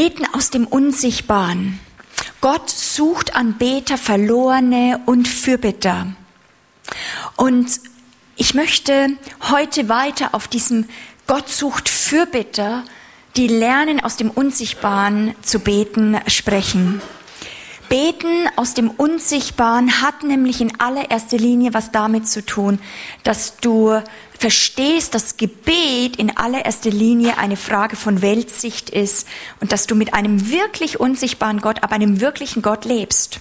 Beten aus dem Unsichtbaren. Gott sucht Anbeter, Verlorene und Fürbitter. Und ich möchte heute weiter auf diesem Gott sucht Fürbitter, die lernen aus dem Unsichtbaren zu beten, sprechen. Beten aus dem Unsichtbaren hat nämlich in allererster Linie was damit zu tun, dass du verstehst, dass Gebet in allererster Linie eine Frage von Weltsicht ist und dass du mit einem wirklich unsichtbaren Gott, aber einem wirklichen Gott lebst.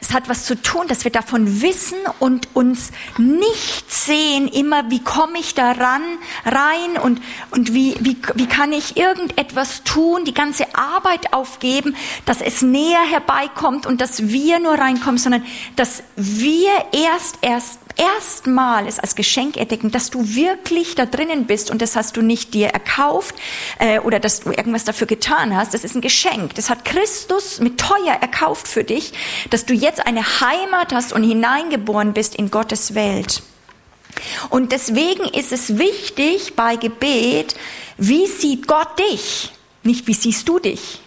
Es hat was zu tun, dass wir davon wissen und uns nicht sehen, immer wie komme ich da ran, rein und, und wie, wie, wie kann ich irgendetwas tun, die ganze Arbeit aufgeben, dass es näher herbeikommt und dass wir nur reinkommen, sondern dass wir erst, erst erstmals als Geschenk entdecken, dass du wirklich da drinnen bist und das hast du nicht dir erkauft äh, oder dass du irgendwas dafür getan hast. Das ist ein Geschenk. Das hat Christus mit teuer erkauft für dich, dass du jetzt eine Heimat hast und hineingeboren bist in Gottes Welt. Und deswegen ist es wichtig bei Gebet, wie sieht Gott dich? Nicht wie siehst du dich?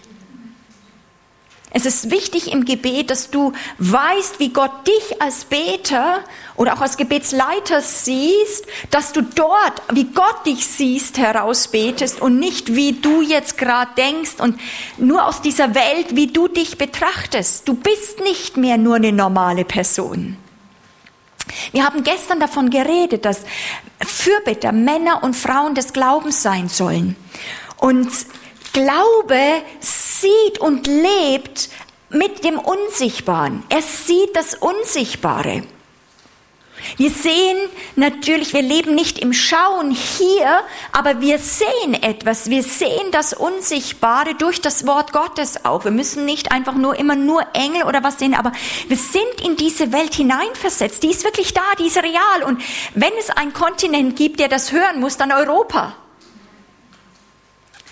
Es ist wichtig im Gebet, dass du weißt, wie Gott dich als Beter oder auch als Gebetsleiter siehst, dass du dort, wie Gott dich siehst, herausbetest und nicht wie du jetzt gerade denkst und nur aus dieser Welt, wie du dich betrachtest. Du bist nicht mehr nur eine normale Person. Wir haben gestern davon geredet, dass Fürbitter Männer und Frauen des Glaubens sein sollen. Und Glaube sieht und lebt mit dem Unsichtbaren. Er sieht das Unsichtbare. Wir sehen natürlich, wir leben nicht im Schauen hier, aber wir sehen etwas. Wir sehen das Unsichtbare durch das Wort Gottes auch. Wir müssen nicht einfach nur immer nur Engel oder was sehen, aber wir sind in diese Welt hineinversetzt. Die ist wirklich da, die ist real. Und wenn es einen Kontinent gibt, der das hören muss, dann Europa.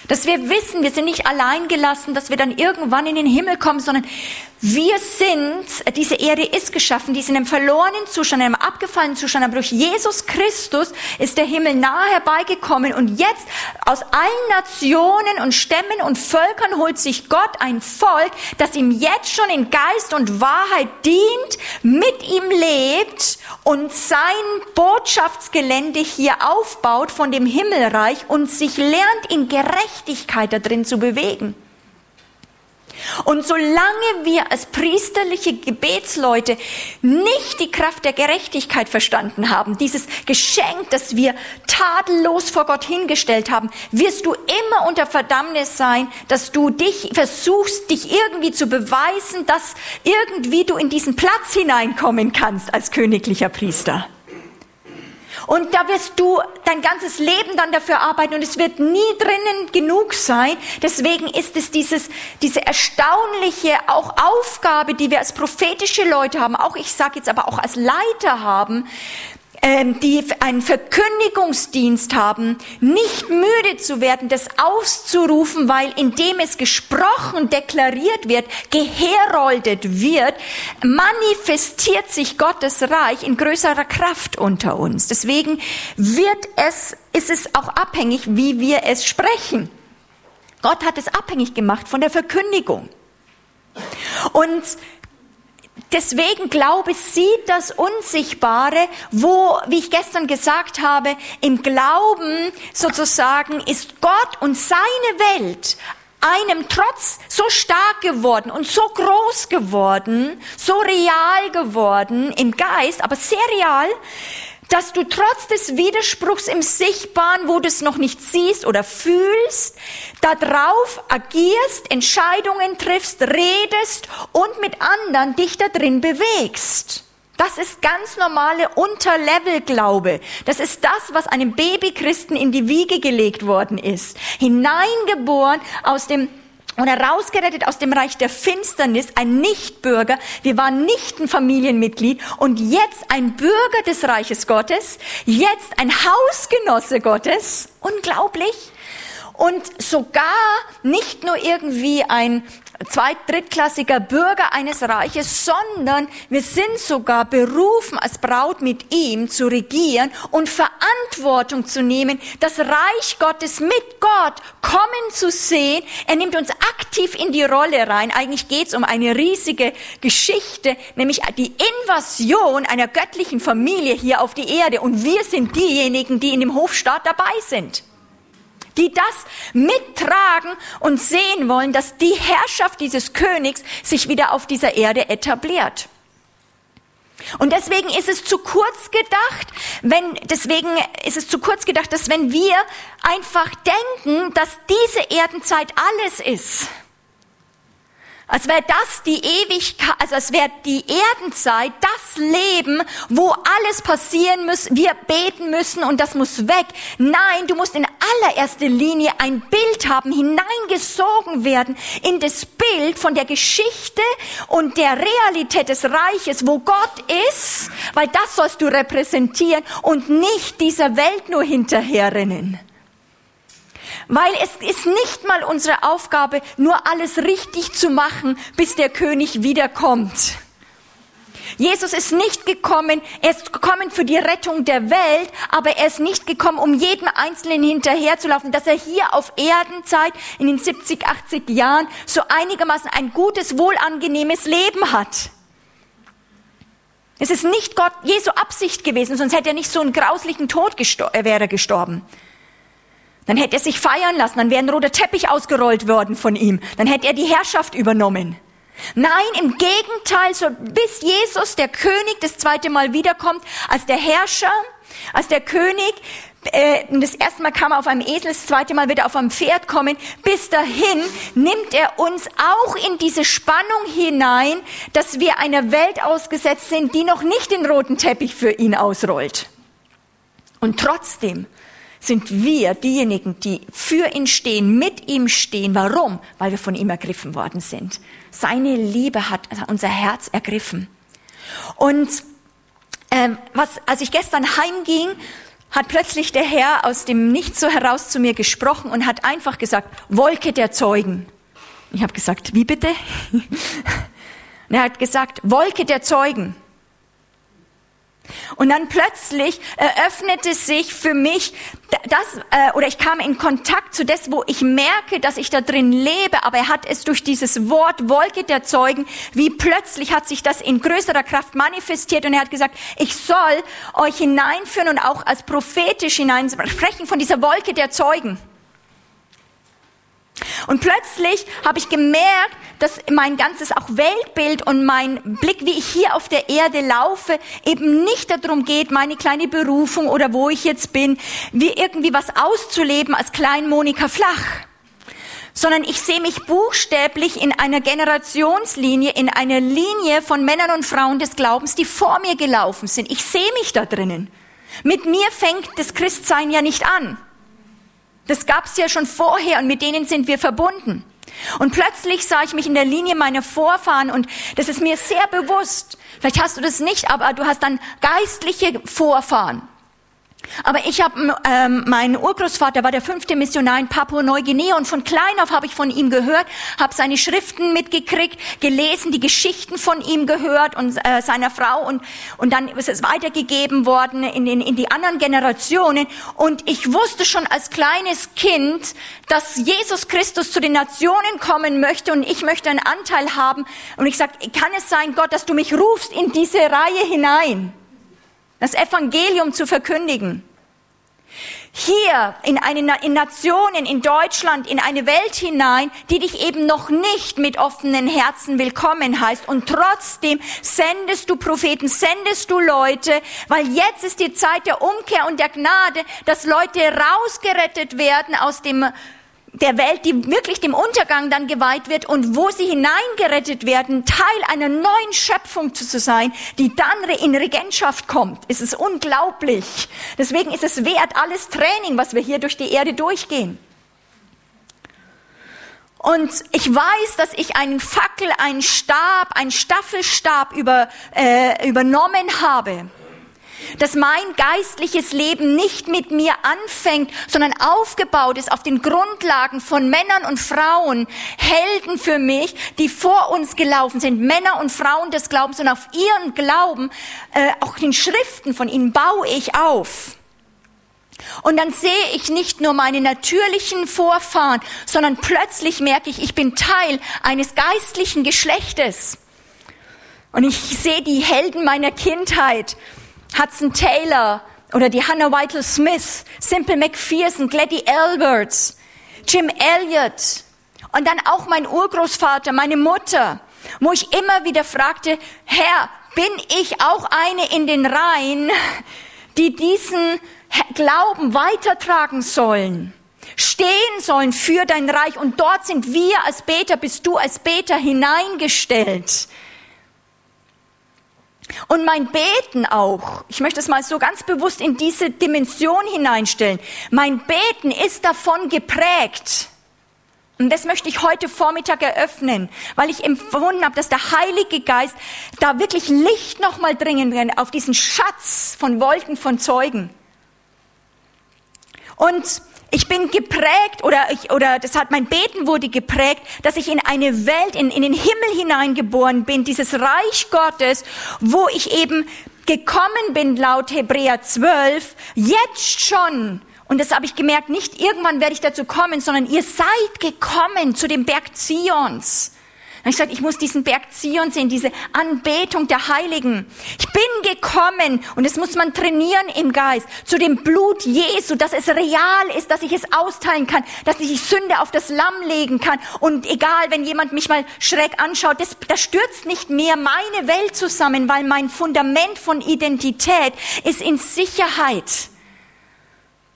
Dass wir wissen, wir sind nicht allein gelassen, dass wir dann irgendwann in den Himmel kommen, sondern wir sind, diese Erde ist geschaffen, die ist in einem verlorenen Zustand, in einem abgefallenen Zustand, aber durch Jesus Christus ist der Himmel nahe herbeigekommen und jetzt aus allen Nationen und Stämmen und Völkern holt sich Gott ein Volk, das ihm jetzt schon in Geist und Wahrheit dient, mit ihm lebt und sein Botschaftsgelände hier aufbaut von dem Himmelreich und sich lernt in Gerechtigkeit da drin zu bewegen. Und solange wir als priesterliche Gebetsleute nicht die Kraft der Gerechtigkeit verstanden haben, dieses Geschenk, das wir tadellos vor Gott hingestellt haben, wirst du immer unter Verdammnis sein, dass du dich versuchst, dich irgendwie zu beweisen, dass irgendwie du in diesen Platz hineinkommen kannst als königlicher Priester. Und da wirst du dein ganzes Leben dann dafür arbeiten und es wird nie drinnen genug sein. Deswegen ist es dieses, diese erstaunliche auch Aufgabe, die wir als prophetische Leute haben, auch ich sage jetzt aber auch als Leiter haben, die einen Verkündigungsdienst haben, nicht müde zu werden, das auszurufen, weil indem es gesprochen, deklariert wird, geheroldet wird, manifestiert sich Gottes Reich in größerer Kraft unter uns. Deswegen wird es, ist es auch abhängig, wie wir es sprechen. Gott hat es abhängig gemacht von der Verkündigung. Und Deswegen Glaube sieht das Unsichtbare, wo, wie ich gestern gesagt habe, im Glauben sozusagen ist Gott und seine Welt einem trotz so stark geworden und so groß geworden, so real geworden im Geist, aber sehr real, dass du trotz des Widerspruchs im Sichtbaren, wo du es noch nicht siehst oder fühlst, darauf agierst, Entscheidungen triffst, redest und mit anderen dich da drin bewegst. Das ist ganz normale Unterlevel-Glaube. Das ist das, was einem Babychristen in die Wiege gelegt worden ist. Hineingeboren aus dem und herausgerettet aus dem Reich der Finsternis, ein Nichtbürger. Wir waren nicht ein Familienmitglied und jetzt ein Bürger des Reiches Gottes, jetzt ein Hausgenosse Gottes. Unglaublich. Und sogar nicht nur irgendwie ein zweit-, drittklassiger Bürger eines Reiches, sondern wir sind sogar berufen, als Braut mit ihm zu regieren und Verantwortung zu nehmen, das Reich Gottes mit Gott kommen zu sehen. Er nimmt uns aktiv in die Rolle rein. Eigentlich geht es um eine riesige Geschichte, nämlich die Invasion einer göttlichen Familie hier auf die Erde. Und wir sind diejenigen, die in dem Hofstaat dabei sind die das mittragen und sehen wollen, dass die Herrschaft dieses Königs sich wieder auf dieser Erde etabliert. Und deswegen ist es zu kurz gedacht, wenn, deswegen ist es zu kurz gedacht, dass wenn wir einfach denken, dass diese Erdenzeit alles ist, als wäre das die Ewigkeit, also als wäre die Erdenzeit das Leben, wo alles passieren muss, wir beten müssen und das muss weg. Nein, du musst in allererster Linie ein Bild haben, hineingesogen werden in das Bild von der Geschichte und der Realität des Reiches, wo Gott ist, weil das sollst du repräsentieren und nicht dieser Welt nur hinterherrennen. Weil es ist nicht mal unsere Aufgabe, nur alles richtig zu machen, bis der König wiederkommt. Jesus ist nicht gekommen, er ist gekommen für die Rettung der Welt, aber er ist nicht gekommen, um jedem Einzelnen hinterherzulaufen, dass er hier auf Erdenzeit in den 70, 80 Jahren so einigermaßen ein gutes, wohlangenehmes Leben hat. Es ist nicht Gott, Jesu Absicht gewesen, sonst hätte er nicht so einen grauslichen Tod gestor wäre gestorben. Dann hätte er sich feiern lassen, dann wäre ein roter Teppich ausgerollt worden von ihm, dann hätte er die Herrschaft übernommen. Nein, im Gegenteil, so bis Jesus, der König, das zweite Mal wiederkommt, als der Herrscher, als der König, äh, das erste Mal kam er auf einem Esel, das zweite Mal wird er auf einem Pferd kommen. Bis dahin nimmt er uns auch in diese Spannung hinein, dass wir einer Welt ausgesetzt sind, die noch nicht den roten Teppich für ihn ausrollt. Und trotzdem sind wir diejenigen, die für ihn stehen, mit ihm stehen. Warum? Weil wir von ihm ergriffen worden sind. Seine Liebe hat unser Herz ergriffen. Und ähm, was, als ich gestern heimging, hat plötzlich der Herr aus dem Nichts so heraus zu mir gesprochen und hat einfach gesagt, Wolke der Zeugen. Ich habe gesagt, wie bitte? und er hat gesagt, Wolke der Zeugen. Und dann plötzlich eröffnete sich für mich das, äh, oder ich kam in Kontakt zu das, wo ich merke, dass ich da drin lebe, aber er hat es durch dieses Wort Wolke der Zeugen, wie plötzlich hat sich das in größerer Kraft manifestiert und er hat gesagt, ich soll euch hineinführen und auch als prophetisch hineinsprechen von dieser Wolke der Zeugen. Und plötzlich habe ich gemerkt, dass mein ganzes auch Weltbild und mein Blick, wie ich hier auf der Erde laufe, eben nicht darum geht, meine kleine Berufung oder wo ich jetzt bin, wie irgendwie was auszuleben als klein Monika Flach. Sondern ich sehe mich buchstäblich in einer Generationslinie, in einer Linie von Männern und Frauen des Glaubens, die vor mir gelaufen sind. Ich sehe mich da drinnen. Mit mir fängt das Christsein ja nicht an. Das gab's ja schon vorher und mit denen sind wir verbunden. Und plötzlich sah ich mich in der Linie meiner Vorfahren und das ist mir sehr bewusst. Vielleicht hast du das nicht, aber du hast dann geistliche Vorfahren. Aber ich habe, ähm, mein Urgroßvater war der fünfte Missionar in Papua-Neuguinea und von klein auf habe ich von ihm gehört, habe seine Schriften mitgekriegt, gelesen, die Geschichten von ihm gehört und äh, seiner Frau und und dann ist es weitergegeben worden in, den, in die anderen Generationen und ich wusste schon als kleines Kind, dass Jesus Christus zu den Nationen kommen möchte und ich möchte einen Anteil haben und ich sag, kann es sein, Gott, dass du mich rufst in diese Reihe hinein? Das Evangelium zu verkündigen. Hier in, eine, in Nationen, in Deutschland, in eine Welt hinein, die dich eben noch nicht mit offenen Herzen willkommen heißt. Und trotzdem sendest du Propheten, sendest du Leute, weil jetzt ist die Zeit der Umkehr und der Gnade, dass Leute rausgerettet werden aus dem der Welt, die wirklich dem Untergang dann geweiht wird und wo sie hineingerettet werden, Teil einer neuen Schöpfung zu sein, die dann in Regentschaft kommt. Es ist unglaublich. Deswegen ist es wert, alles Training, was wir hier durch die Erde durchgehen. Und ich weiß, dass ich einen Fackel, einen Stab, einen Staffelstab über, äh, übernommen habe dass mein geistliches Leben nicht mit mir anfängt, sondern aufgebaut ist auf den Grundlagen von Männern und Frauen, Helden für mich, die vor uns gelaufen sind, Männer und Frauen des Glaubens und auf ihren Glauben, äh, auch den Schriften von ihnen baue ich auf. Und dann sehe ich nicht nur meine natürlichen Vorfahren, sondern plötzlich merke ich, ich bin Teil eines geistlichen Geschlechtes. Und ich sehe die Helden meiner Kindheit. Hudson Taylor oder die Hannah Whitel Smith, Simple McPherson, Gladys Alberts, Jim Elliot und dann auch mein Urgroßvater, meine Mutter, wo ich immer wieder fragte, Herr, bin ich auch eine in den Reihen, die diesen Glauben weitertragen sollen? stehen sollen für dein Reich. Und dort sind wir als Beter, bist du als Beter hineingestellt. Und mein Beten auch, ich möchte es mal so ganz bewusst in diese Dimension hineinstellen, mein Beten ist davon geprägt. Und das möchte ich heute Vormittag eröffnen, weil ich empfunden habe, dass der Heilige Geist da wirklich Licht nochmal dringen will auf diesen Schatz von Wolken von Zeugen. Und ich bin geprägt oder ich, oder das hat mein Beten wurde geprägt, dass ich in eine Welt, in, in den Himmel hineingeboren bin, dieses Reich Gottes, wo ich eben gekommen bin laut Hebräer 12, jetzt schon. Und das habe ich gemerkt, nicht irgendwann werde ich dazu kommen, sondern ihr seid gekommen zu dem Berg Zions. Und ich sagte, ich muss diesen Berg Zion sehen, diese Anbetung der Heiligen. Ich bin gekommen und das muss man trainieren im Geist zu dem Blut Jesu, dass es real ist, dass ich es austeilen kann, dass ich die Sünde auf das Lamm legen kann. Und egal, wenn jemand mich mal schräg anschaut, das, das stürzt nicht mehr meine Welt zusammen, weil mein Fundament von Identität ist in Sicherheit.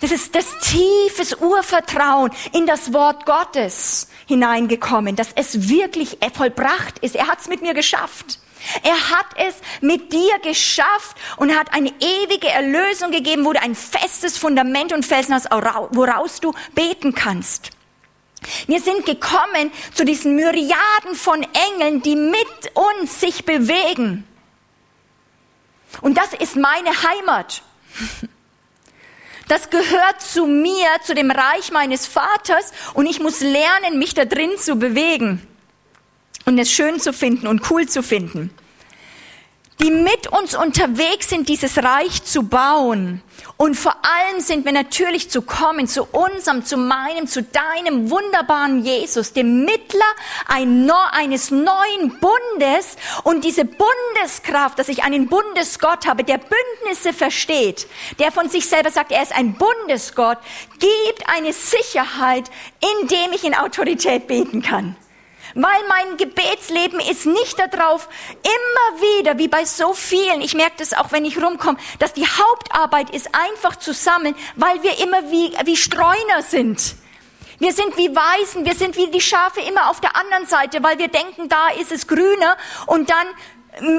Das ist das tiefes Urvertrauen in das Wort Gottes hineingekommen, dass es wirklich vollbracht ist. Er hat es mit mir geschafft. Er hat es mit dir geschafft und hat eine ewige Erlösung gegeben, wo du ein festes Fundament und Felsen hast, woraus du beten kannst. Wir sind gekommen zu diesen Myriaden von Engeln, die mit uns sich bewegen. Und das ist meine Heimat. Das gehört zu mir, zu dem Reich meines Vaters und ich muss lernen, mich da drin zu bewegen und es schön zu finden und cool zu finden die mit uns unterwegs sind, dieses Reich zu bauen. Und vor allem sind wir natürlich zu kommen zu unserem, zu meinem, zu deinem wunderbaren Jesus, dem Mittler eines neuen Bundes und diese Bundeskraft, dass ich einen Bundesgott habe, der Bündnisse versteht, der von sich selber sagt, er ist ein Bundesgott, gibt eine Sicherheit, indem ich in Autorität beten kann. Weil mein Gebetsleben ist nicht darauf, immer wieder, wie bei so vielen, ich merke das auch, wenn ich rumkomme, dass die Hauptarbeit ist einfach zu sammeln, weil wir immer wie, wie Streuner sind. Wir sind wie Weisen, wir sind wie die Schafe immer auf der anderen Seite, weil wir denken, da ist es grüner und dann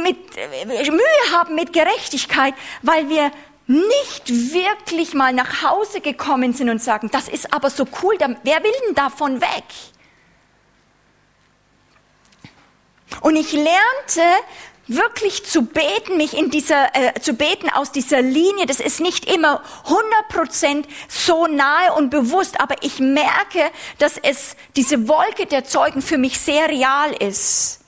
mit Mühe haben mit Gerechtigkeit, weil wir nicht wirklich mal nach Hause gekommen sind und sagen, das ist aber so cool, wer will denn davon weg? Und ich lernte wirklich zu beten, mich in dieser, äh, zu beten aus dieser Linie. Das ist nicht immer 100 Prozent so nahe und bewusst, aber ich merke, dass es diese Wolke der Zeugen für mich sehr real ist.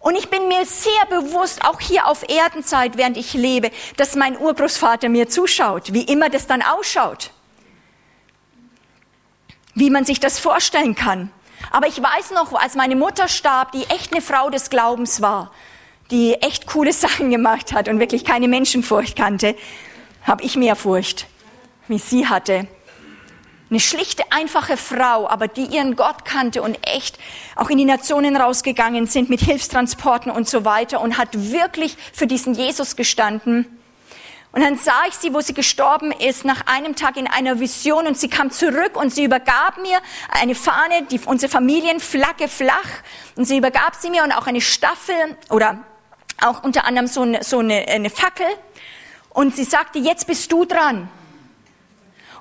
Und ich bin mir sehr bewusst, auch hier auf Erdenzeit, während ich lebe, dass mein Urgroßvater mir zuschaut, wie immer das dann ausschaut. Wie man sich das vorstellen kann. Aber ich weiß noch, als meine Mutter starb, die echt eine Frau des Glaubens war, die echt coole Sachen gemacht hat und wirklich keine Menschenfurcht kannte, habe ich mehr Furcht, wie sie hatte. Eine schlichte, einfache Frau, aber die ihren Gott kannte und echt auch in die Nationen rausgegangen sind mit Hilfstransporten und so weiter und hat wirklich für diesen Jesus gestanden. Und dann sah ich sie, wo sie gestorben ist, nach einem Tag in einer Vision. Und sie kam zurück und sie übergab mir eine Fahne, die unsere Familienflagge flach. Und sie übergab sie mir und auch eine Staffel oder auch unter anderem so eine, so eine, eine Fackel. Und sie sagte, jetzt bist du dran.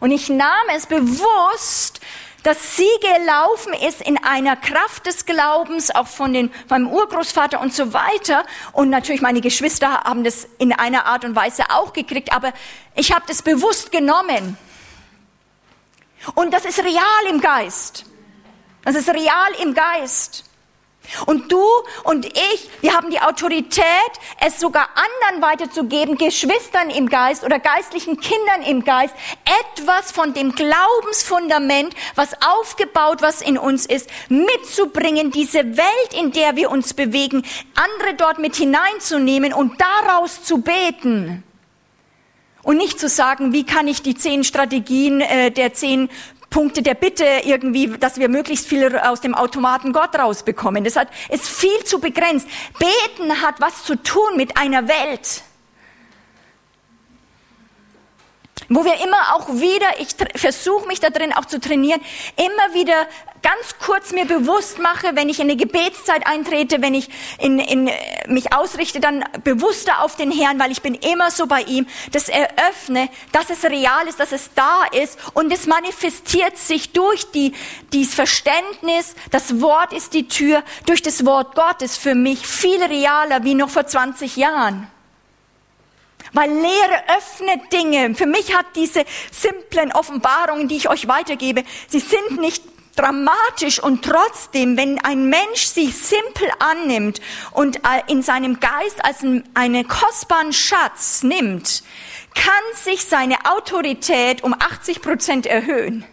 Und ich nahm es bewusst dass sie gelaufen ist in einer Kraft des Glaubens, auch von den, meinem Urgroßvater und so weiter. Und natürlich meine Geschwister haben das in einer Art und Weise auch gekriegt, aber ich habe das bewusst genommen. Und das ist real im Geist. Das ist real im Geist. Und du und ich, wir haben die Autorität, es sogar anderen weiterzugeben, Geschwistern im Geist oder geistlichen Kindern im Geist, etwas von dem Glaubensfundament, was aufgebaut, was in uns ist, mitzubringen, diese Welt, in der wir uns bewegen, andere dort mit hineinzunehmen und daraus zu beten. Und nicht zu sagen, wie kann ich die zehn Strategien äh, der zehn Punkte der Bitte irgendwie, dass wir möglichst viel aus dem Automaten Gott rausbekommen. Das hat, ist viel zu begrenzt. Beten hat was zu tun mit einer Welt. Wo wir immer auch wieder, ich versuche mich da drin auch zu trainieren, immer wieder ganz kurz mir bewusst mache, wenn ich in eine Gebetszeit eintrete, wenn ich in, in, mich ausrichte, dann bewusster auf den Herrn, weil ich bin immer so bei ihm, das eröffne, dass es real ist, dass es da ist und es manifestiert sich durch die, dieses Verständnis, das Wort ist die Tür, durch das Wort Gottes für mich viel realer wie noch vor 20 Jahren. Weil Lehre öffnet Dinge. Für mich hat diese simplen Offenbarungen, die ich euch weitergebe, sie sind nicht dramatisch und trotzdem, wenn ein Mensch sich simpel annimmt und äh, in seinem Geist als einen kostbaren Schatz nimmt, kann sich seine Autorität um 80 Prozent erhöhen.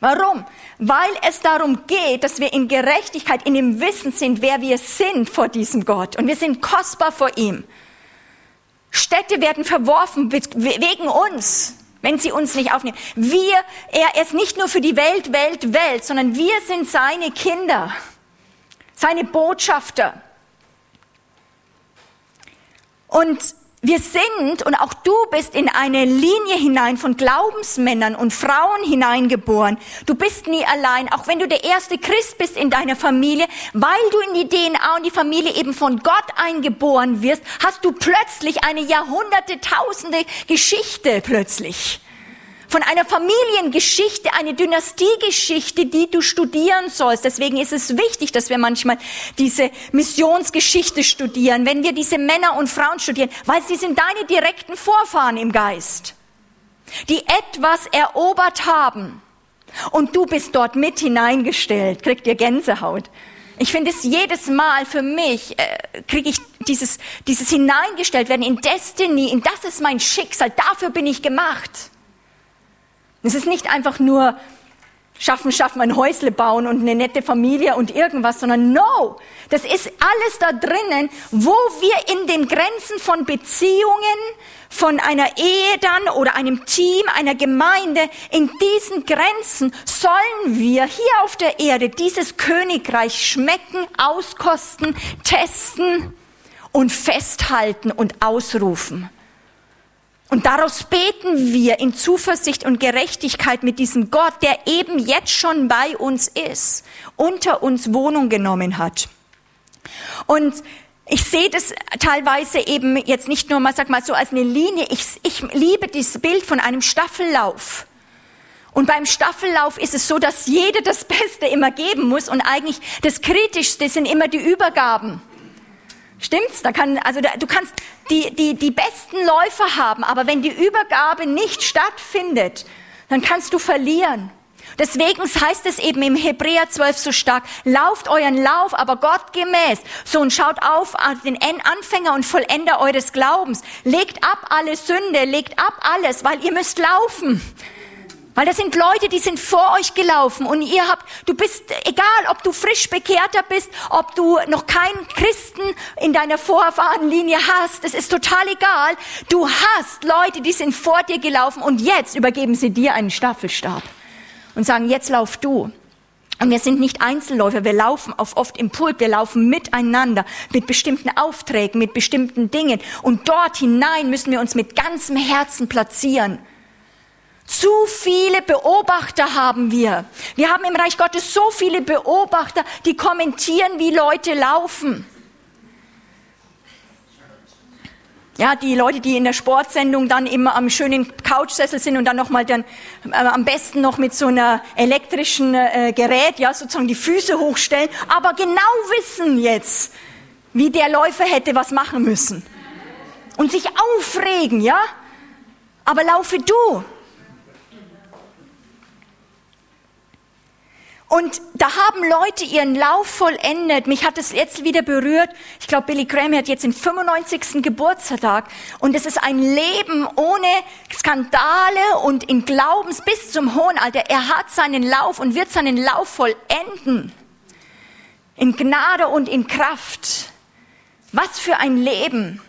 Warum? Weil es darum geht, dass wir in Gerechtigkeit, in dem Wissen sind, wer wir sind vor diesem Gott. Und wir sind kostbar vor ihm. Städte werden verworfen wegen uns, wenn sie uns nicht aufnehmen. Wir, er ist nicht nur für die Welt, Welt, Welt, sondern wir sind seine Kinder, seine Botschafter. Und wir sind und auch du bist in eine Linie hinein von Glaubensmännern und Frauen hineingeboren. Du bist nie allein, auch wenn du der erste Christ bist in deiner Familie, weil du in die DNA und die Familie eben von Gott eingeboren wirst, hast du plötzlich eine Jahrhunderte, Tausende Geschichte plötzlich von einer Familiengeschichte, eine Dynastiegeschichte, die du studieren sollst. Deswegen ist es wichtig, dass wir manchmal diese Missionsgeschichte studieren, wenn wir diese Männer und Frauen studieren, weil sie sind deine direkten Vorfahren im Geist, die etwas erobert haben. Und du bist dort mit hineingestellt, kriegt ihr Gänsehaut. Ich finde es jedes Mal für mich, äh, kriege ich dieses, dieses hineingestellt werden in Destiny, in das ist mein Schicksal, dafür bin ich gemacht. Es ist nicht einfach nur schaffen, schaffen, ein Häusle bauen und eine nette Familie und irgendwas, sondern no, das ist alles da drinnen, wo wir in den Grenzen von Beziehungen, von einer Ehe dann oder einem Team, einer Gemeinde, in diesen Grenzen sollen wir hier auf der Erde dieses Königreich schmecken, auskosten, testen und festhalten und ausrufen. Und daraus beten wir in Zuversicht und Gerechtigkeit mit diesem Gott, der eben jetzt schon bei uns ist, unter uns Wohnung genommen hat. Und ich sehe das teilweise eben jetzt nicht nur mal, sag mal so als eine Linie. Ich, ich liebe dieses Bild von einem Staffellauf. Und beim Staffellauf ist es so, dass jeder das Beste immer geben muss und eigentlich das Kritischste sind immer die Übergaben. Stimmt's? Da kann, also da, du kannst die, die, die besten Läufer haben, aber wenn die Übergabe nicht stattfindet, dann kannst du verlieren. Deswegen heißt es eben im Hebräer 12 so stark, lauft euren Lauf, aber Gott gemäß. So und schaut auf den Anfänger und Vollender eures Glaubens. Legt ab alle Sünde, legt ab alles, weil ihr müsst laufen. Weil das sind Leute, die sind vor euch gelaufen und ihr habt, du bist, egal ob du frisch bekehrter bist, ob du noch keinen Christen in deiner Vorfahrenlinie hast, es ist total egal. Du hast Leute, die sind vor dir gelaufen und jetzt übergeben sie dir einen Staffelstab und sagen, jetzt lauf du. Und wir sind nicht Einzelläufer, wir laufen auf oft im Pult, wir laufen miteinander, mit bestimmten Aufträgen, mit bestimmten Dingen. Und dort hinein müssen wir uns mit ganzem Herzen platzieren. Zu viele Beobachter haben wir. Wir haben im Reich Gottes so viele Beobachter, die kommentieren, wie Leute laufen. Ja, die Leute, die in der Sportsendung dann immer am schönen Couchsessel sind und dann nochmal dann äh, am besten noch mit so einer elektrischen äh, Gerät, ja, sozusagen die Füße hochstellen, aber genau wissen jetzt, wie der Läufer hätte was machen müssen. Und sich aufregen, ja? Aber laufe du. Und da haben Leute ihren Lauf vollendet. Mich hat es jetzt wieder berührt. Ich glaube, Billy Graham hat jetzt den 95. Geburtstag. Und es ist ein Leben ohne Skandale und in Glaubens bis zum hohen Alter. Er hat seinen Lauf und wird seinen Lauf vollenden. In Gnade und in Kraft. Was für ein Leben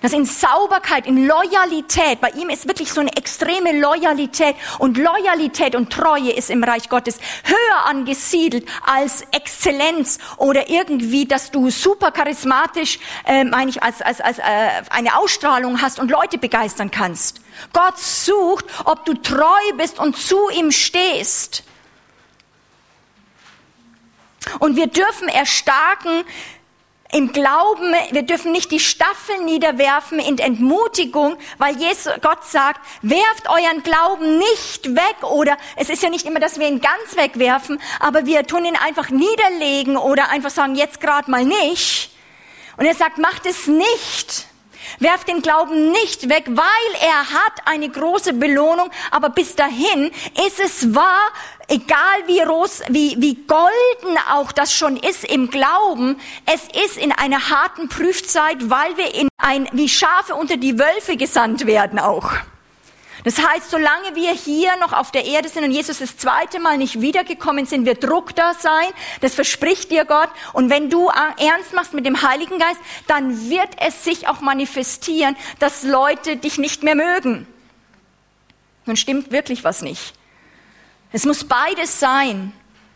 das in Sauberkeit, in Loyalität, bei ihm ist wirklich so eine extreme Loyalität und Loyalität und Treue ist im Reich Gottes höher angesiedelt als Exzellenz oder irgendwie, dass du super charismatisch, äh, meine ich, als, als, als äh, eine Ausstrahlung hast und Leute begeistern kannst. Gott sucht, ob du treu bist und zu ihm stehst. Und wir dürfen erstarken, im Glauben, wir dürfen nicht die Staffel niederwerfen in Entmutigung, weil Jesus, Gott sagt, werft euren Glauben nicht weg oder es ist ja nicht immer, dass wir ihn ganz wegwerfen, aber wir tun ihn einfach niederlegen oder einfach sagen, jetzt gerade mal nicht. Und er sagt, macht es nicht. Werft den Glauben nicht weg, weil er hat eine große Belohnung, aber bis dahin ist es wahr, egal wie, ros, wie, wie golden auch das schon ist im Glauben, es ist in einer harten Prüfzeit, weil wir in ein, wie Schafe unter die Wölfe gesandt werden auch. Das heißt, solange wir hier noch auf der Erde sind und Jesus das zweite Mal nicht wiedergekommen sind, wird Druck da sein. Das verspricht dir Gott. Und wenn du ernst machst mit dem Heiligen Geist, dann wird es sich auch manifestieren, dass Leute dich nicht mehr mögen. Nun stimmt wirklich was nicht. Es muss beides sein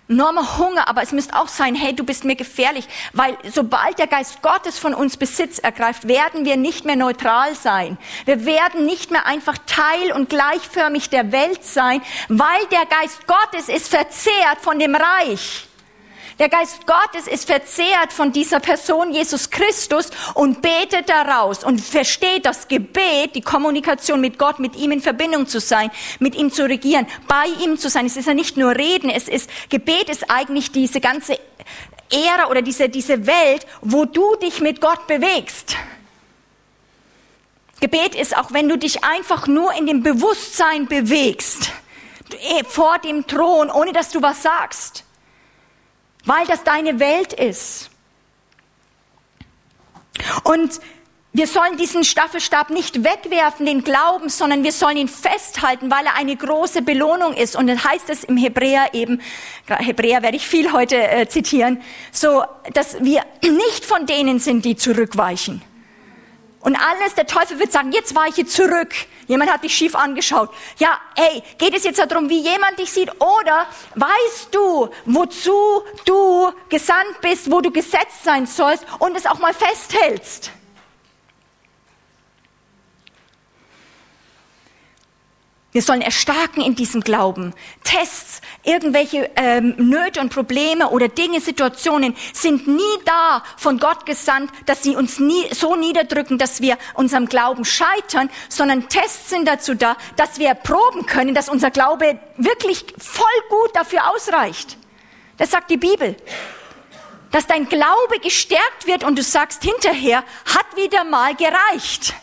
enormer Hunger, aber es müsste auch sein, hey, du bist mir gefährlich, weil sobald der Geist Gottes von uns Besitz ergreift, werden wir nicht mehr neutral sein. Wir werden nicht mehr einfach Teil und gleichförmig der Welt sein, weil der Geist Gottes ist verzehrt von dem Reich. Der Geist Gottes ist verzehrt von dieser Person Jesus Christus und betet daraus und versteht das Gebet, die Kommunikation mit Gott, mit ihm in Verbindung zu sein, mit ihm zu regieren, bei ihm zu sein. Es ist ja nicht nur Reden, es ist, Gebet ist eigentlich diese ganze Ära oder diese, diese Welt, wo du dich mit Gott bewegst. Gebet ist auch, wenn du dich einfach nur in dem Bewusstsein bewegst, eh, vor dem Thron, ohne dass du was sagst weil das deine Welt ist. Und wir sollen diesen Staffelstab nicht wegwerfen, den Glauben, sondern wir sollen ihn festhalten, weil er eine große Belohnung ist. Und dann heißt es im Hebräer eben, Hebräer werde ich viel heute äh, zitieren, so, dass wir nicht von denen sind, die zurückweichen. Und alles, der Teufel wird sagen, jetzt weiche zurück. Jemand hat dich schief angeschaut. Ja, hey, geht es jetzt darum, wie jemand dich sieht? Oder weißt du, wozu du gesandt bist, wo du gesetzt sein sollst und es auch mal festhältst? Wir sollen erstarken in diesem Glauben. Tests, irgendwelche ähm, Nöte und Probleme oder Dinge, Situationen sind nie da von Gott gesandt, dass sie uns nie so niederdrücken, dass wir unserem Glauben scheitern, sondern Tests sind dazu da, dass wir proben können, dass unser Glaube wirklich voll gut dafür ausreicht. Das sagt die Bibel. Dass dein Glaube gestärkt wird und du sagst hinterher, hat wieder mal gereicht.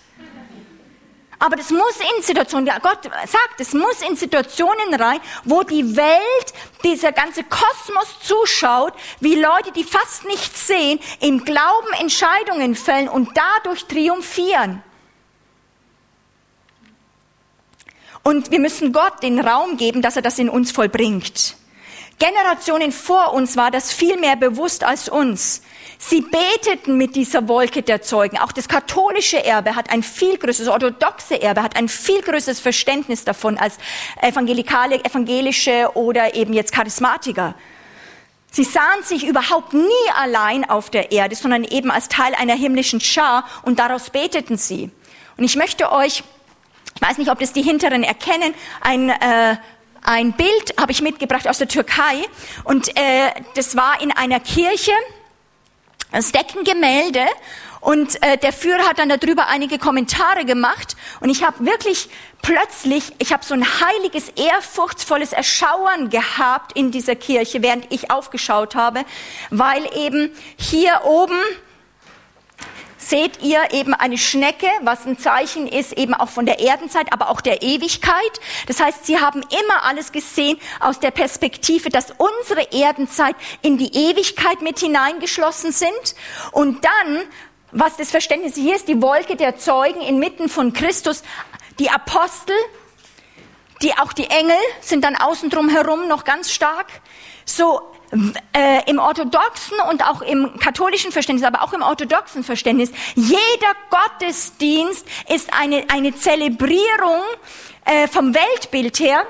Aber das muss in Situationen, Gott sagt, es muss in Situationen rein, wo die Welt, dieser ganze Kosmos zuschaut, wie Leute, die fast nichts sehen, im Glauben Entscheidungen fällen und dadurch triumphieren. Und wir müssen Gott den Raum geben, dass er das in uns vollbringt. Generationen vor uns war das viel mehr bewusst als uns. Sie beteten mit dieser Wolke der Zeugen. Auch das katholische Erbe hat ein viel größeres, orthodoxe Erbe hat ein viel größeres Verständnis davon als evangelikale, evangelische oder eben jetzt Charismatiker. Sie sahen sich überhaupt nie allein auf der Erde, sondern eben als Teil einer himmlischen Schar und daraus beteten sie. Und ich möchte euch, ich weiß nicht, ob das die Hinteren erkennen, ein äh, ein Bild habe ich mitgebracht aus der Türkei und äh, das war in einer Kirche das Deckengemälde Und äh, der Führer hat dann darüber einige Kommentare gemacht. Und ich habe wirklich plötzlich, ich habe so ein heiliges, ehrfurchtsvolles Erschauern gehabt in dieser Kirche, während ich aufgeschaut habe, weil eben hier oben seht ihr eben eine Schnecke, was ein Zeichen ist eben auch von der Erdenzeit, aber auch der Ewigkeit. Das heißt, sie haben immer alles gesehen aus der Perspektive, dass unsere Erdenzeit in die Ewigkeit mit hineingeschlossen sind. Und dann, was das Verständnis hier ist, die Wolke der Zeugen inmitten von Christus, die Apostel, die auch die Engel sind dann außen drum herum noch ganz stark. So äh, im orthodoxen und auch im katholischen Verständnis, aber auch im orthodoxen Verständnis, jeder Gottesdienst ist eine, eine Zelebrierung äh, vom Weltbild her,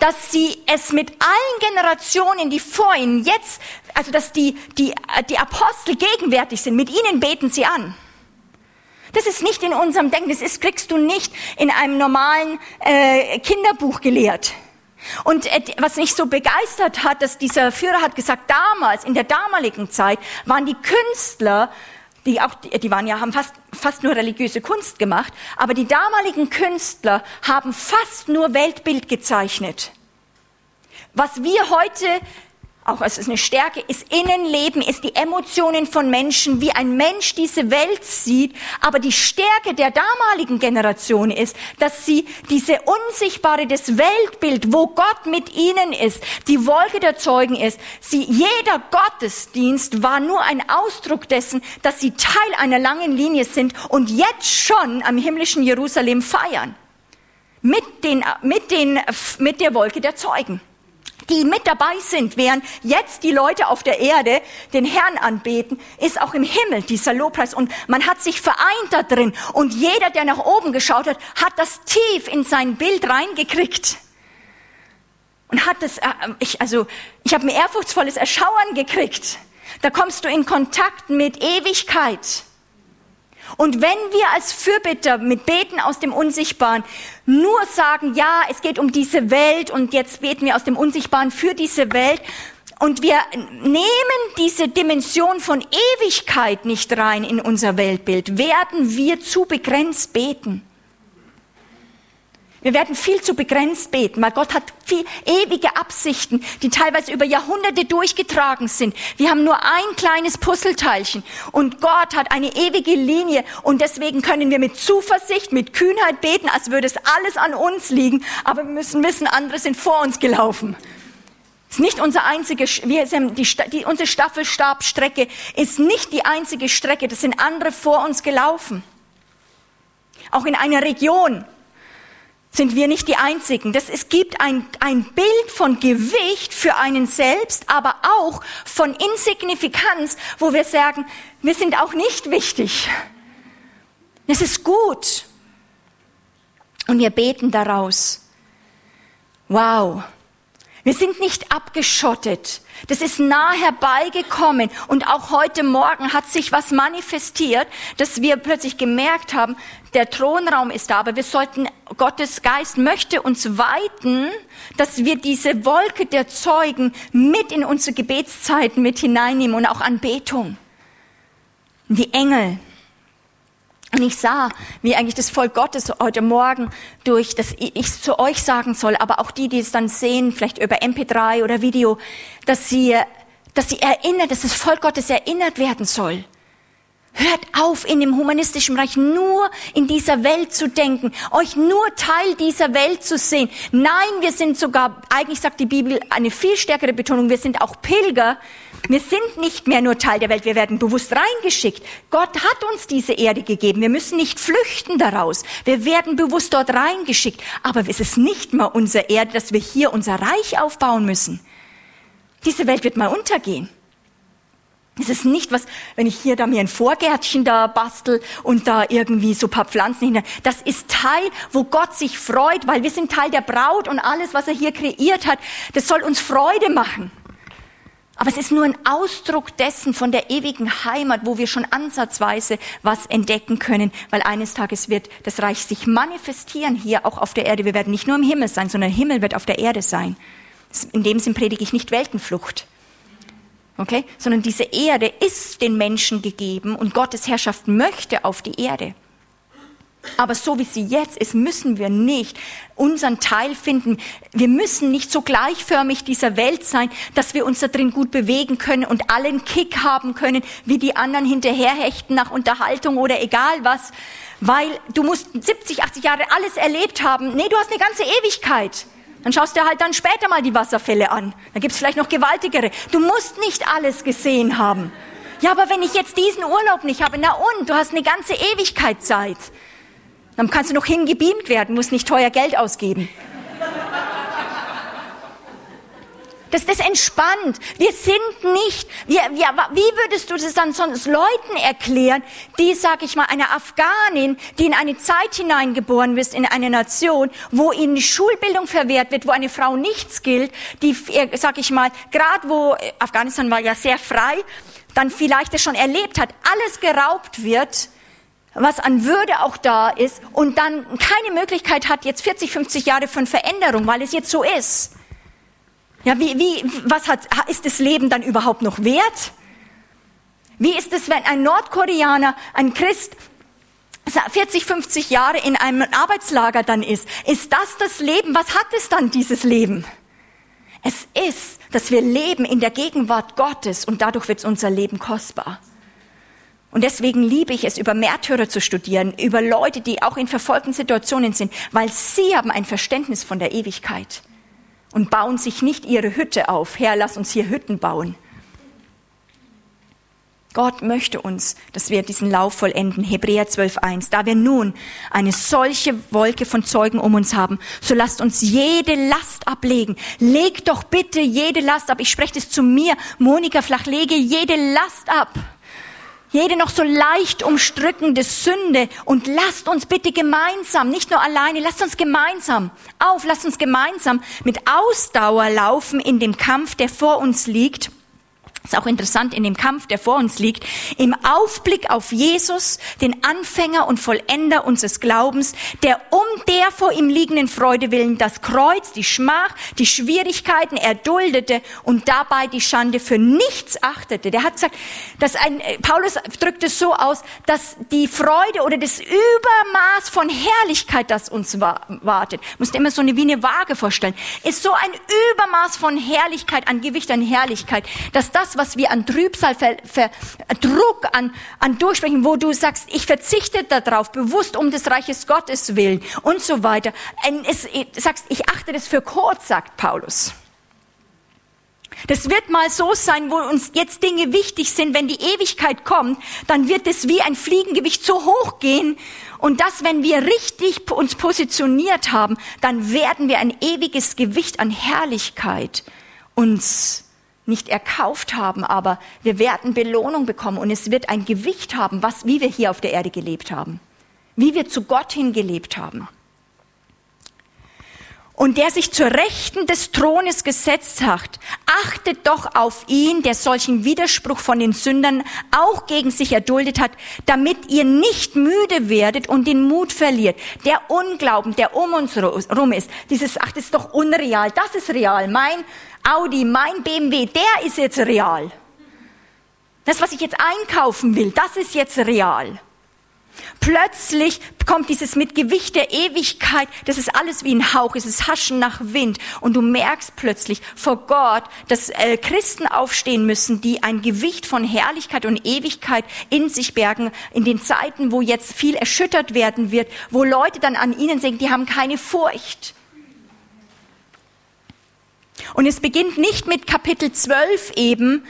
dass sie es mit allen Generationen, die vor ihnen jetzt, also dass die, die, die Apostel gegenwärtig sind, mit ihnen beten sie an. Das ist nicht in unserem Denken, das ist, kriegst du nicht in einem normalen äh, Kinderbuch gelehrt. Und äh, was mich so begeistert hat, dass dieser Führer hat gesagt, damals, in der damaligen Zeit, waren die Künstler, die auch, die waren ja, haben fast, fast nur religiöse Kunst gemacht, aber die damaligen Künstler haben fast nur Weltbild gezeichnet. Was wir heute auch es ist eine Stärke, ist Innenleben, ist die Emotionen von Menschen, wie ein Mensch diese Welt sieht. Aber die Stärke der damaligen Generation ist, dass sie diese unsichtbare, das Weltbild, wo Gott mit ihnen ist, die Wolke der Zeugen ist, sie, jeder Gottesdienst war nur ein Ausdruck dessen, dass sie Teil einer langen Linie sind und jetzt schon am himmlischen Jerusalem feiern. Mit den, mit den, mit der Wolke der Zeugen die mit dabei sind, während jetzt die Leute auf der Erde den Herrn anbeten, ist auch im Himmel dieser Lobpreis. Und man hat sich vereint da drin. Und jeder, der nach oben geschaut hat, hat das tief in sein Bild reingekriegt. Und hat das, äh, ich, also, ich habe ein ehrfurchtsvolles Erschauern gekriegt. Da kommst du in Kontakt mit Ewigkeit. Und wenn wir als Fürbitter mit Beten aus dem Unsichtbaren nur sagen, ja, es geht um diese Welt und jetzt beten wir aus dem Unsichtbaren für diese Welt und wir nehmen diese Dimension von Ewigkeit nicht rein in unser Weltbild, werden wir zu begrenzt beten. Wir werden viel zu begrenzt beten, weil Gott hat viel ewige Absichten, die teilweise über Jahrhunderte durchgetragen sind. Wir haben nur ein kleines Puzzleteilchen und Gott hat eine ewige Linie und deswegen können wir mit Zuversicht, mit Kühnheit beten, als würde es alles an uns liegen, aber wir müssen wissen, andere sind vor uns gelaufen. Das ist nicht unser einzige, wir sind die, die, unsere Staffelstabstrecke ist nicht die einzige Strecke, das sind andere vor uns gelaufen. Auch in einer Region, sind wir nicht die Einzigen. Das, es gibt ein, ein Bild von Gewicht für einen selbst, aber auch von Insignifikanz, wo wir sagen, wir sind auch nicht wichtig. Es ist gut. Und wir beten daraus. Wow. Wir sind nicht abgeschottet. Das ist nah herbeigekommen. Und auch heute Morgen hat sich was manifestiert, dass wir plötzlich gemerkt haben, der Thronraum ist da, aber wir sollten, Gottes Geist möchte uns weiten, dass wir diese Wolke der Zeugen mit in unsere Gebetszeiten mit hineinnehmen und auch Anbetung. Die Engel, und ich sah, wie eigentlich das Volk Gottes heute Morgen durch, dass ich es zu euch sagen soll, aber auch die, die es dann sehen, vielleicht über MP3 oder Video, dass sie, dass sie erinnert, dass das Volk Gottes erinnert werden soll. Hört auf, in dem humanistischen Bereich nur in dieser Welt zu denken, euch nur Teil dieser Welt zu sehen. Nein, wir sind sogar, eigentlich sagt die Bibel eine viel stärkere Betonung, wir sind auch Pilger, wir sind nicht mehr nur Teil der Welt, wir werden bewusst reingeschickt. Gott hat uns diese Erde gegeben. Wir müssen nicht flüchten daraus. Wir werden bewusst dort reingeschickt. Aber es ist nicht mal unsere Erde, dass wir hier unser Reich aufbauen müssen. Diese Welt wird mal untergehen. Es ist nicht was, wenn ich hier da mir ein Vorgärtchen da bastel und da irgendwie so paar Pflanzen hinter. Das ist Teil, wo Gott sich freut, weil wir sind Teil der Braut und alles, was er hier kreiert hat, das soll uns Freude machen. Aber es ist nur ein Ausdruck dessen von der ewigen Heimat, wo wir schon ansatzweise was entdecken können, weil eines Tages wird das Reich sich manifestieren hier auch auf der Erde. Wir werden nicht nur im Himmel sein, sondern der Himmel wird auf der Erde sein. In dem Sinn predige ich nicht Weltenflucht. Okay? Sondern diese Erde ist den Menschen gegeben und Gottes Herrschaft möchte auf die Erde. Aber so wie sie jetzt ist, müssen wir nicht unseren Teil finden. Wir müssen nicht so gleichförmig dieser Welt sein, dass wir uns da drin gut bewegen können und allen Kick haben können, wie die anderen hinterherhechten nach Unterhaltung oder egal was. Weil du musst 70, 80 Jahre alles erlebt haben. Nee, du hast eine ganze Ewigkeit. Dann schaust du halt dann später mal die Wasserfälle an. Dann gibt's vielleicht noch gewaltigere. Du musst nicht alles gesehen haben. Ja, aber wenn ich jetzt diesen Urlaub nicht habe, na und, du hast eine ganze Ewigkeit Zeit. Dann kannst du noch hingebeamt werden, musst nicht teuer Geld ausgeben. Das, das entspannt. Wir sind nicht, wir, wir, wie würdest du das dann sonst Leuten erklären, die, sag ich mal, eine Afghanin, die in eine Zeit hineingeboren wird, in eine Nation, wo ihnen die Schulbildung verwehrt wird, wo eine Frau nichts gilt, die, sag ich mal, gerade wo, Afghanistan war ja sehr frei, dann vielleicht es schon erlebt hat, alles geraubt wird, was an Würde auch da ist und dann keine Möglichkeit hat, jetzt 40, 50 Jahre von Veränderung, weil es jetzt so ist. Ja, wie, wie, was hat, ist das Leben dann überhaupt noch wert? Wie ist es, wenn ein Nordkoreaner, ein Christ, 40, 50 Jahre in einem Arbeitslager dann ist? Ist das das Leben? Was hat es dann, dieses Leben? Es ist, dass wir leben in der Gegenwart Gottes und dadurch wird unser Leben kostbar. Und deswegen liebe ich es, über Märtyrer zu studieren, über Leute, die auch in verfolgten Situationen sind, weil sie haben ein Verständnis von der Ewigkeit und bauen sich nicht ihre Hütte auf. Herr, lass uns hier Hütten bauen. Gott möchte uns, dass wir diesen Lauf vollenden. Hebräer 12.1. Da wir nun eine solche Wolke von Zeugen um uns haben, so lasst uns jede Last ablegen. Leg doch bitte jede Last ab. Ich spreche das zu mir. Monika Flach, lege jede Last ab jede noch so leicht umstrickende Sünde. Und lasst uns bitte gemeinsam, nicht nur alleine, lasst uns gemeinsam auf, lasst uns gemeinsam mit Ausdauer laufen in dem Kampf, der vor uns liegt ist auch interessant in dem Kampf, der vor uns liegt, im Aufblick auf Jesus, den Anfänger und Vollender unseres Glaubens, der um der vor ihm liegenden Freude willen das Kreuz, die Schmach, die Schwierigkeiten erduldete und dabei die Schande für nichts achtete. Der hat gesagt, dass ein, äh, Paulus drückt es so aus, dass die Freude oder das Übermaß von Herrlichkeit, das uns wartet, musst immer so eine wie eine Waage vorstellen, ist so ein Übermaß von Herrlichkeit, an Gewicht, an Herrlichkeit, dass das, was wir an Trübsal, ver, ver, Druck, an, an Durchsprechen, wo du sagst, ich verzichte darauf, bewusst um des Reiches Gottes willen und so weiter. Es, sagst, ich achte das für kurz, sagt Paulus. Das wird mal so sein, wo uns jetzt Dinge wichtig sind. Wenn die Ewigkeit kommt, dann wird es wie ein Fliegengewicht so hoch gehen. Und das, wenn wir richtig uns positioniert haben, dann werden wir ein ewiges Gewicht an Herrlichkeit uns nicht erkauft haben, aber wir werden Belohnung bekommen und es wird ein Gewicht haben, was, wie wir hier auf der Erde gelebt haben, wie wir zu Gott hin gelebt haben. Und der sich zur Rechten des Thrones gesetzt hat, achtet doch auf ihn, der solchen Widerspruch von den Sündern auch gegen sich erduldet hat, damit ihr nicht müde werdet und den Mut verliert. Der Unglauben, der um uns rum ist, dieses, ach, das ist doch unreal, das ist real. Mein Audi, mein BMW, der ist jetzt real. Das, was ich jetzt einkaufen will, das ist jetzt real. Plötzlich kommt dieses mit Gewicht der Ewigkeit, das ist alles wie ein Hauch, es ist Haschen nach Wind. Und du merkst plötzlich vor Gott, dass äh, Christen aufstehen müssen, die ein Gewicht von Herrlichkeit und Ewigkeit in sich bergen, in den Zeiten, wo jetzt viel erschüttert werden wird, wo Leute dann an ihnen denken, die haben keine Furcht. Und es beginnt nicht mit Kapitel 12 eben.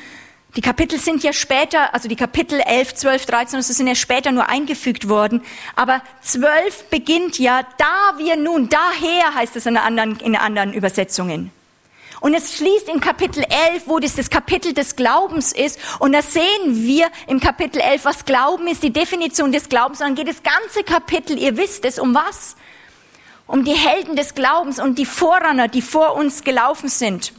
Die Kapitel sind ja später, also die Kapitel 11, 12, 13, das sind ja später nur eingefügt worden. Aber 12 beginnt ja, da wir nun, daher heißt es in anderen, in anderen Übersetzungen. Und es schließt in Kapitel 11, wo das das Kapitel des Glaubens ist. Und da sehen wir im Kapitel 11, was Glauben ist, die Definition des Glaubens. Und dann geht das ganze Kapitel, ihr wisst es, um was? um die Helden des Glaubens und die Vorrunner, die vor uns gelaufen sind.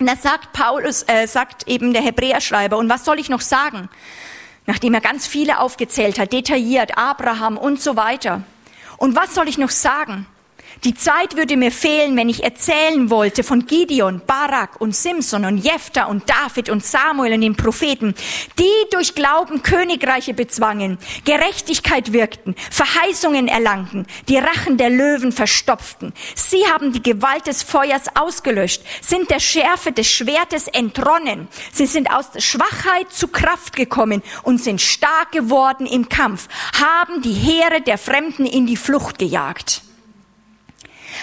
Und da sagt Paulus, äh, sagt eben der Hebräerschreiber, und was soll ich noch sagen? Nachdem er ganz viele aufgezählt hat, detailliert, Abraham und so weiter. Und was soll ich noch sagen? Die Zeit würde mir fehlen, wenn ich erzählen wollte von Gideon, Barak und Simson und Jephthah und David und Samuel und den Propheten, die durch Glauben Königreiche bezwangen, Gerechtigkeit wirkten, Verheißungen erlangten, die Rachen der Löwen verstopften. Sie haben die Gewalt des Feuers ausgelöscht, sind der Schärfe des Schwertes entronnen. Sie sind aus Schwachheit zu Kraft gekommen und sind stark geworden im Kampf, haben die Heere der Fremden in die Flucht gejagt.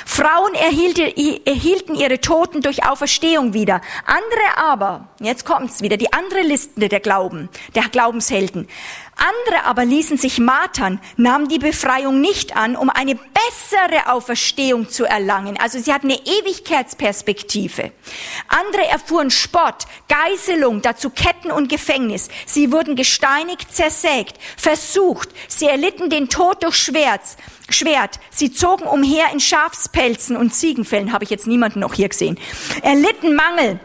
Frauen erhielten ihre Toten durch Auferstehung wieder. Andere aber, jetzt kommt's wieder, die andere Liste der Glauben, der Glaubenshelden. Andere aber ließen sich martern, nahmen die Befreiung nicht an, um eine bessere Auferstehung zu erlangen. Also sie hatten eine Ewigkeitsperspektive. Andere erfuhren Spott, Geiselung, dazu Ketten und Gefängnis. Sie wurden gesteinigt, zersägt, versucht. Sie erlitten den Tod durch Schwert. Schwert. Sie zogen umher in Schafspelzen und Ziegenfällen, habe ich jetzt niemanden noch hier gesehen. Erlitten Mangel,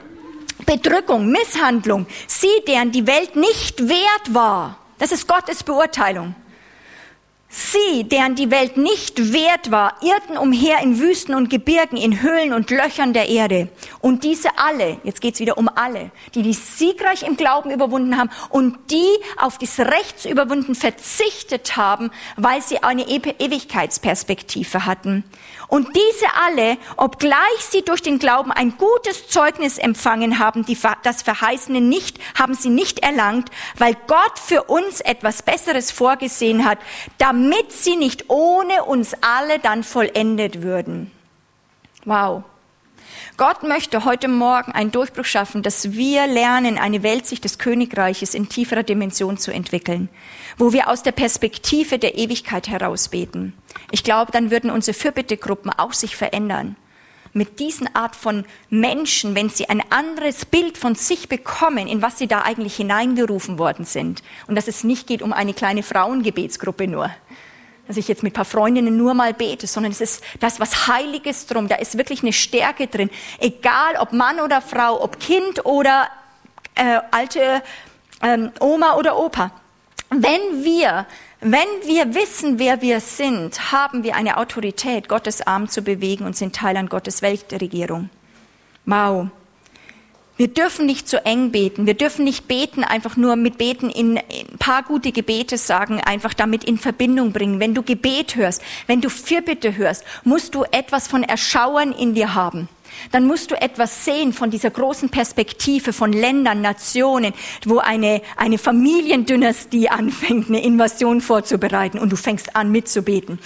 Bedrückung, Misshandlung. Sie, deren die Welt nicht wert war das ist Gottes Beurteilung. Sie, deren die Welt nicht wert war, irrten umher in Wüsten und Gebirgen, in Höhlen und Löchern der Erde. Und diese alle, jetzt geht's wieder um alle, die die siegreich im Glauben überwunden haben und die auf das Rechts überwunden verzichtet haben, weil sie eine Ewigkeitsperspektive hatten. Und diese alle, obgleich sie durch den Glauben ein gutes Zeugnis empfangen haben, die, das Verheißene nicht, haben sie nicht erlangt, weil Gott für uns etwas Besseres vorgesehen hat, damit sie nicht ohne uns alle dann vollendet würden. Wow. Gott möchte heute Morgen einen Durchbruch schaffen, dass wir lernen, eine Weltsicht des Königreiches in tieferer Dimension zu entwickeln, wo wir aus der Perspektive der Ewigkeit heraus beten. Ich glaube, dann würden unsere Fürbittegruppen auch sich verändern. Mit diesen Art von Menschen, wenn sie ein anderes Bild von sich bekommen, in was sie da eigentlich hineingerufen worden sind. Und dass es nicht geht um eine kleine Frauengebetsgruppe nur, dass ich jetzt mit ein paar Freundinnen nur mal bete, sondern es ist das was Heiliges drum. Da ist wirklich eine Stärke drin. Egal ob Mann oder Frau, ob Kind oder äh, alte ähm, Oma oder Opa. Wenn wir, wenn wir wissen, wer wir sind, haben wir eine Autorität, Gottes Arm zu bewegen und sind Teil an Gottes Weltregierung. Wow. Wir dürfen nicht zu eng beten. Wir dürfen nicht beten, einfach nur mit Beten in ein paar gute Gebete sagen, einfach damit in Verbindung bringen. Wenn du Gebet hörst, wenn du Fürbitte hörst, musst du etwas von Erschauern in dir haben dann musst du etwas sehen von dieser großen Perspektive von Ländern, Nationen, wo eine, eine Familiendynastie anfängt, eine Invasion vorzubereiten und du fängst an mitzubeten.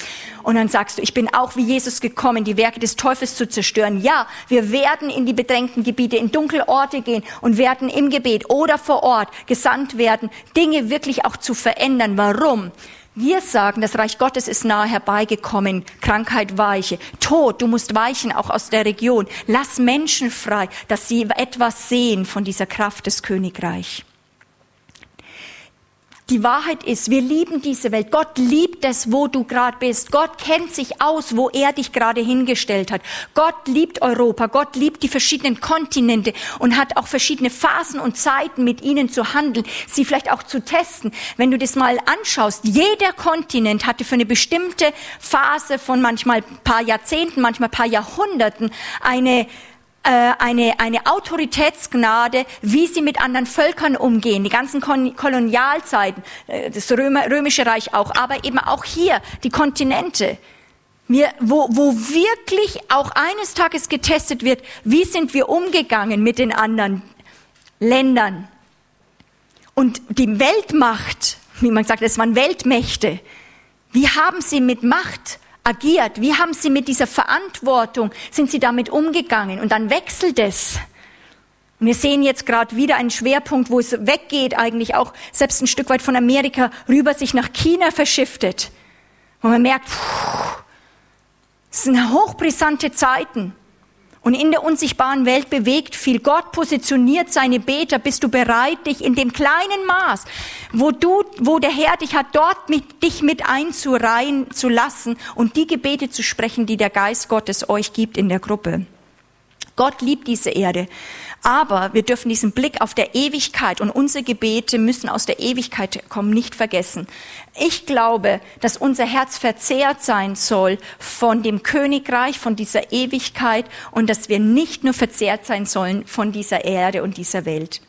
Und dann sagst du, ich bin auch wie Jesus gekommen, die Werke des Teufels zu zerstören. Ja, wir werden in die bedrängten Gebiete, in Dunkelorte gehen und werden im Gebet oder vor Ort gesandt werden, Dinge wirklich auch zu verändern. Warum? Wir sagen, das Reich Gottes ist nahe herbeigekommen, Krankheit weiche, Tod, du musst weichen, auch aus der Region. Lass Menschen frei, dass sie etwas sehen von dieser Kraft des Königreichs. Die Wahrheit ist, wir lieben diese Welt. Gott liebt es, wo du gerade bist. Gott kennt sich aus, wo er dich gerade hingestellt hat. Gott liebt Europa. Gott liebt die verschiedenen Kontinente und hat auch verschiedene Phasen und Zeiten mit ihnen zu handeln, sie vielleicht auch zu testen. Wenn du das mal anschaust, jeder Kontinent hatte für eine bestimmte Phase von manchmal paar Jahrzehnten, manchmal paar Jahrhunderten eine eine, eine Autoritätsgnade, wie sie mit anderen Völkern umgehen, die ganzen Kolonialzeiten, äh, das Römer, Römische Reich auch, aber eben auch hier die Kontinente. Wir, wo, wo wirklich auch eines Tages getestet wird, wie sind wir umgegangen mit den anderen Ländern. Und die Weltmacht, wie man sagt, es waren Weltmächte, wie haben sie mit Macht agiert? Wie haben Sie mit dieser Verantwortung, sind Sie damit umgegangen? Und dann wechselt es. Wir sehen jetzt gerade wieder einen Schwerpunkt, wo es weggeht, eigentlich auch selbst ein Stück weit von Amerika rüber sich nach China verschiftet. Wo man merkt, es sind hochbrisante Zeiten. Und in der unsichtbaren Welt bewegt viel. Gott positioniert seine Beter. Bist du bereit, dich in dem kleinen Maß, wo du, wo der Herr dich hat, dort mit, dich mit einzureihen zu lassen und die Gebete zu sprechen, die der Geist Gottes euch gibt in der Gruppe? Gott liebt diese Erde. Aber wir dürfen diesen Blick auf der Ewigkeit und unsere Gebete müssen aus der Ewigkeit kommen, nicht vergessen. Ich glaube, dass unser Herz verzehrt sein soll von dem Königreich, von dieser Ewigkeit und dass wir nicht nur verzehrt sein sollen von dieser Erde und dieser Welt.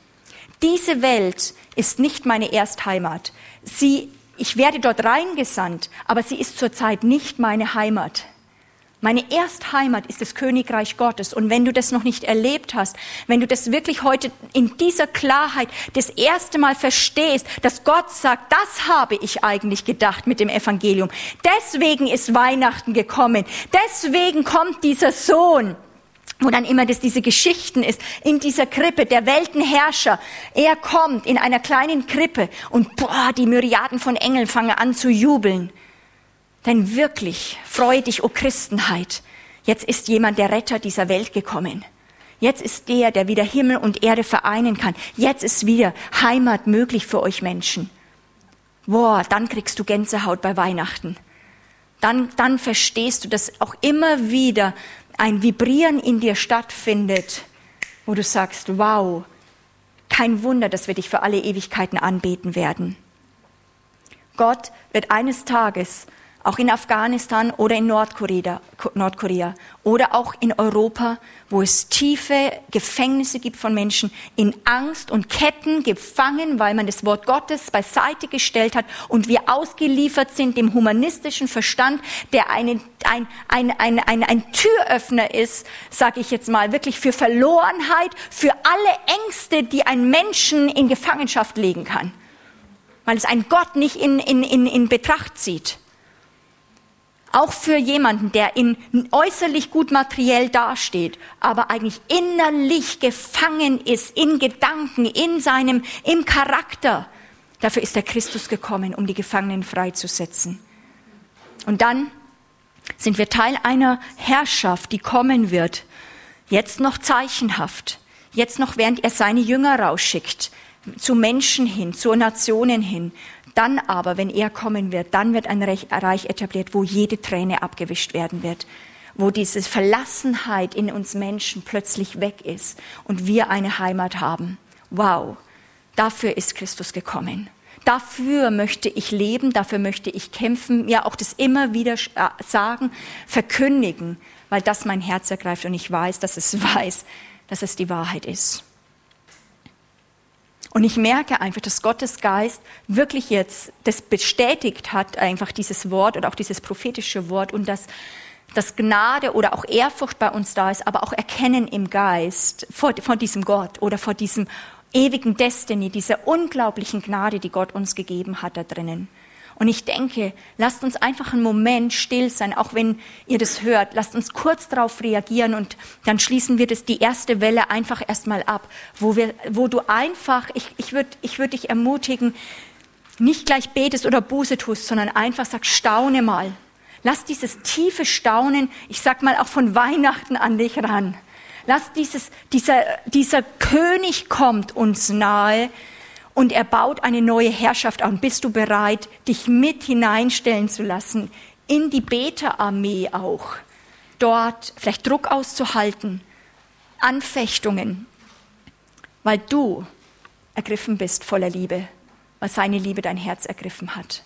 Diese Welt ist nicht meine Erstheimat. Sie, ich werde dort reingesandt, aber sie ist zurzeit nicht meine Heimat. Meine Erstheimat ist das Königreich Gottes. Und wenn du das noch nicht erlebt hast, wenn du das wirklich heute in dieser Klarheit das erste Mal verstehst, dass Gott sagt, das habe ich eigentlich gedacht mit dem Evangelium. Deswegen ist Weihnachten gekommen. Deswegen kommt dieser Sohn wo dann immer das diese Geschichten ist, in dieser Krippe, der Weltenherrscher, er kommt in einer kleinen Krippe und boah, die Myriaden von Engeln fangen an zu jubeln. Denn wirklich, freue dich, o Christenheit, jetzt ist jemand der Retter dieser Welt gekommen. Jetzt ist der, der wieder Himmel und Erde vereinen kann. Jetzt ist wieder Heimat möglich für euch Menschen. Boah, dann kriegst du Gänsehaut bei Weihnachten. Dann, dann verstehst du, dass auch immer wieder ein Vibrieren in dir stattfindet, wo du sagst, wow, kein Wunder, dass wir dich für alle Ewigkeiten anbeten werden. Gott wird eines Tages auch in Afghanistan oder in Nordkorea, Nordkorea oder auch in Europa, wo es tiefe Gefängnisse gibt von Menschen in Angst und Ketten gefangen, weil man das Wort Gottes beiseite gestellt hat und wir ausgeliefert sind dem humanistischen Verstand, der eine, ein, ein, ein, ein, ein Türöffner ist, sage ich jetzt mal, wirklich für Verlorenheit, für alle Ängste, die ein Menschen in Gefangenschaft legen kann, weil es ein Gott nicht in, in, in, in Betracht zieht. Auch für jemanden, der in äußerlich gut materiell dasteht, aber eigentlich innerlich gefangen ist, in Gedanken, in seinem, im Charakter. Dafür ist der Christus gekommen, um die Gefangenen freizusetzen. Und dann sind wir Teil einer Herrschaft, die kommen wird. Jetzt noch zeichenhaft. Jetzt noch, während er seine Jünger rausschickt. Zu Menschen hin, zu Nationen hin. Dann aber, wenn er kommen wird, dann wird ein Reich etabliert, wo jede Träne abgewischt werden wird, wo diese Verlassenheit in uns Menschen plötzlich weg ist und wir eine Heimat haben. Wow, dafür ist Christus gekommen. Dafür möchte ich leben, dafür möchte ich kämpfen, mir auch das immer wieder äh, sagen, verkündigen, weil das mein Herz ergreift und ich weiß, dass es weiß, dass es die Wahrheit ist. Und ich merke einfach, dass Gottes Geist wirklich jetzt das bestätigt hat, einfach dieses Wort oder auch dieses prophetische Wort und dass, dass Gnade oder auch Ehrfurcht bei uns da ist, aber auch Erkennen im Geist vor, vor diesem Gott oder vor diesem ewigen Destiny, dieser unglaublichen Gnade, die Gott uns gegeben hat da drinnen. Und ich denke, lasst uns einfach einen Moment still sein, auch wenn ihr das hört. Lasst uns kurz darauf reagieren und dann schließen wir das, die erste Welle einfach erstmal ab, wo, wir, wo du einfach, ich, ich würde ich würd dich ermutigen, nicht gleich betest oder Buße tust, sondern einfach sag, staune mal. Lass dieses tiefe Staunen, ich sag mal auch von Weihnachten an dich ran. Lass dieses, dieser, dieser König kommt uns nahe, und er baut eine neue Herrschaft an. Bist du bereit, dich mit hineinstellen zu lassen in die Beta-Armee auch? Dort vielleicht Druck auszuhalten, Anfechtungen, weil du ergriffen bist voller Liebe, weil seine Liebe dein Herz ergriffen hat.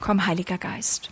Komm, Heiliger Geist.